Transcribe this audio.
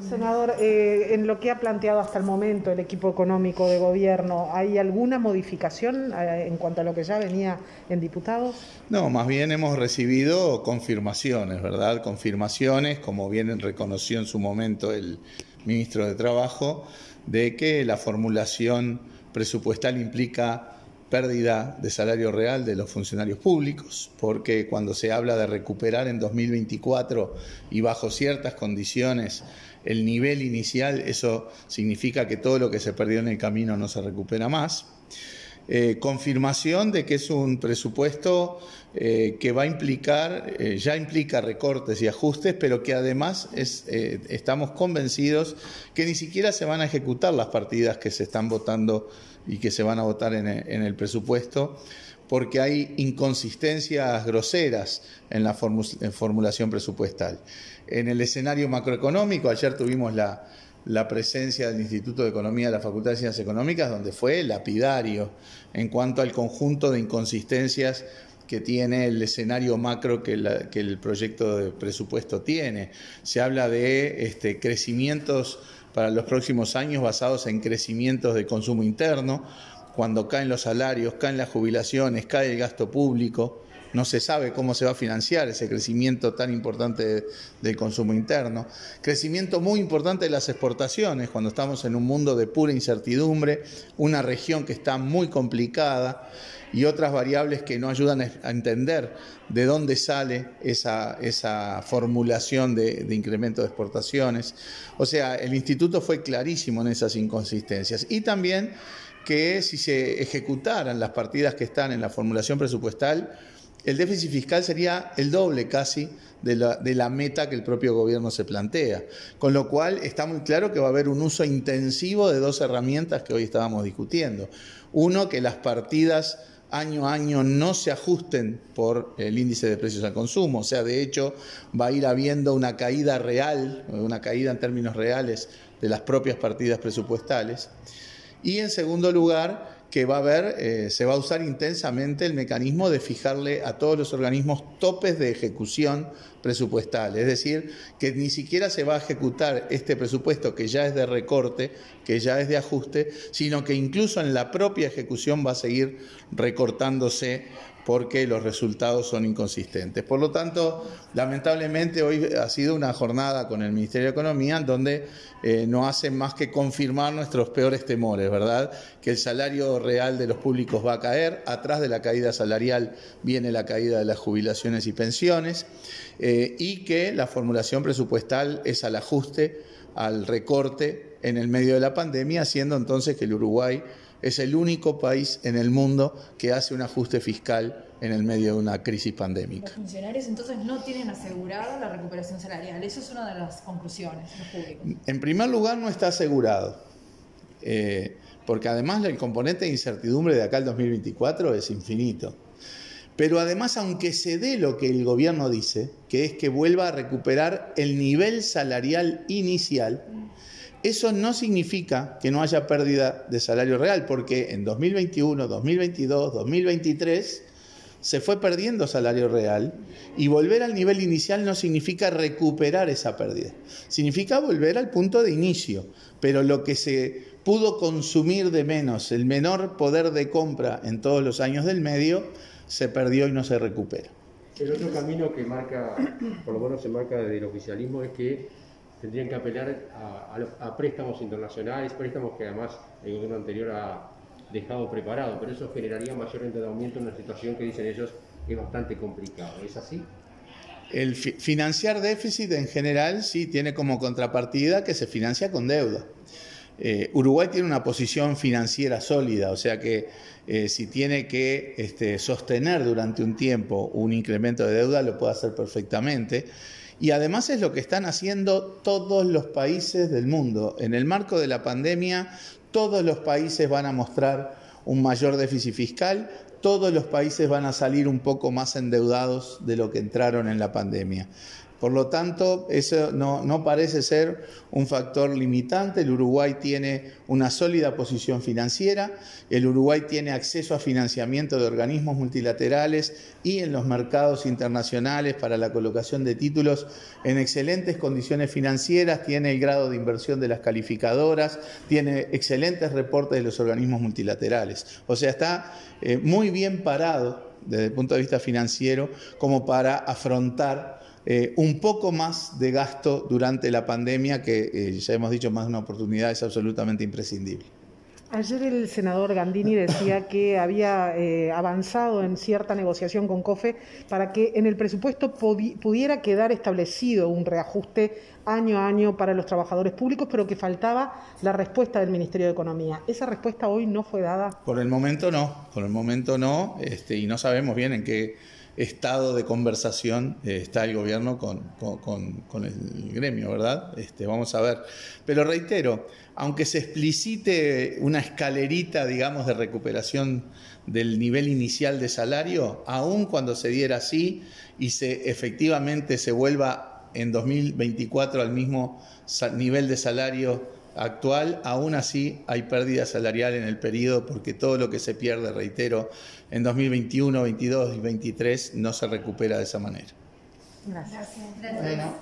Senador, eh, en lo que ha planteado hasta el momento el equipo económico de gobierno, ¿hay alguna modificación eh, en cuanto a lo que ya venía en diputados? No, más bien hemos recibido confirmaciones, ¿verdad? Confirmaciones, como bien reconoció en su momento el ministro de Trabajo, de que la formulación presupuestal implica pérdida de salario real de los funcionarios públicos, porque cuando se habla de recuperar en 2024 y bajo ciertas condiciones el nivel inicial, eso significa que todo lo que se perdió en el camino no se recupera más. Eh, confirmación de que es un presupuesto eh, que va a implicar, eh, ya implica recortes y ajustes, pero que además estamos convencidos que ni siquiera se van a ejecutar las partidas que se están votando y que se van a votar en el, presupuesto, porque hay inconsistencias groseras en la formulación presupuestal. En el escenario macroeconómico, ayer tuvimos la, la presencia del Instituto de Economía de la Facultad de Ciencias Económicas, donde fue lapidario en cuanto al conjunto de inconsistencias que tiene el escenario macro que, el proyecto de presupuesto tiene. Se habla de este, crecimientos para los próximos años basados en crecimientos de consumo interno, cuando caen los salarios, caen las jubilaciones, cae el gasto público, no se sabe cómo se va a financiar ese crecimiento tan importante del consumo interno. Crecimiento muy importante de las exportaciones, cuando estamos en un mundo de pura incertidumbre, una región que está muy complicada y otras variables que no ayudan a entender de dónde sale esa, esa formulación de, de, incremento de exportaciones. O sea, el instituto fue clarísimo en esas inconsistencias. Y también que si se ejecutaran las partidas que están en la formulación presupuestal, el déficit fiscal sería el doble casi de la, meta que el propio gobierno se plantea. Con lo cual está muy claro que va a haber un uso intensivo de dos herramientas que hoy estábamos discutiendo. Uno, que las partidas año a año no se ajusten por el índice de precios al consumo. O sea, de hecho, va a ir habiendo una caída real, una caída en términos reales de las propias partidas presupuestales. Y en segundo lugar, que va a haber, eh, se va a usar intensamente el mecanismo de fijarle a todos los organismos topes de ejecución presupuestal. Es decir, que ni siquiera se va a ejecutar este presupuesto que ya es de recorte, que ya es de ajuste, sino que incluso en la propia ejecución va a seguir recortándose porque los resultados son inconsistentes. Por lo tanto, lamentablemente hoy ha sido una jornada con el Ministerio de Economía donde eh, no hacen más que confirmar nuestros peores temores, ¿verdad? Que el salario real de los públicos va a caer, atrás de la caída salarial viene la caída de las jubilaciones y pensiones, eh, y que la formulación presupuestal es al ajuste, al recorte en el medio de la pandemia, haciendo entonces que el Uruguay es el único país en el mundo que hace un ajuste fiscal en el medio de una crisis pandémica. Los funcionarios entonces no tienen asegurada la recuperación salarial. Eso es una de las conclusiones En primer lugar, no está asegurado. Eh, porque además el componente de incertidumbre de acá al 2024 es infinito. Pero además, aunque se dé lo que el gobierno dice, que es que vuelva a recuperar el nivel salarial inicial, eso no significa que no haya pérdida de salario real, porque en 2021, 2022, 2023 se fue perdiendo salario real y volver al nivel inicial no significa recuperar esa pérdida, significa volver al punto de inicio, pero lo que se pudo consumir de menos, el menor poder de compra en todos los años del medio, se perdió y no se recupera. El otro camino que marca, por lo menos se marca desde el oficialismo, es que tendrían que apelar a, préstamos internacionales, préstamos que además el gobierno anterior ha dejado preparado, pero eso generaría mayor endeudamiento en una situación que dicen ellos es bastante complicada. ¿Es así? El financiar déficit en general sí tiene como contrapartida que se financia con deuda. Eh, Uruguay tiene una posición financiera sólida, o sea que eh, si tiene que este, sostener durante un tiempo un incremento de deuda, lo puede hacer perfectamente. Y además es lo que están haciendo todos los países del mundo. En el marco de la pandemia, todos los países van a mostrar un mayor déficit fiscal, todos los países van a salir un poco más endeudados de lo que entraron en la pandemia. Por lo tanto, eso no, parece ser un factor limitante. El Uruguay tiene una sólida posición financiera, el Uruguay tiene acceso a financiamiento de organismos multilaterales y en los mercados internacionales para la colocación de títulos en excelentes condiciones financieras, tiene el grado de inversión de las calificadoras, tiene excelentes reportes de los organismos multilaterales. O sea, está eh, muy bien parado desde el punto de vista financiero como para afrontar eh, un poco más de gasto durante la pandemia, que eh, ya hemos dicho más de una oportunidad, es absolutamente imprescindible. Ayer el senador Gandini decía que había eh, avanzado en cierta negociación con COFE para que en el presupuesto pudiera quedar establecido un reajuste año a año para los trabajadores públicos, pero que faltaba la respuesta del Ministerio de Economía. ¿Esa respuesta hoy no fue dada? Por el momento no, por el momento no, este, y no sabemos bien en qué estado de conversación eh, está el gobierno con, con, el gremio, ¿verdad? Este, vamos a ver. Pero reitero, aunque se explicite una escalerita, digamos, de recuperación del nivel inicial de salario, aun cuando se diera así y se efectivamente se vuelva en 2024 al mismo nivel de salario actual, aún así hay pérdida salarial en el periodo porque todo lo que se pierde, reitero, en 2021, 2022 y 2023 no se recupera de esa manera. Gracias. Gracias. Bueno.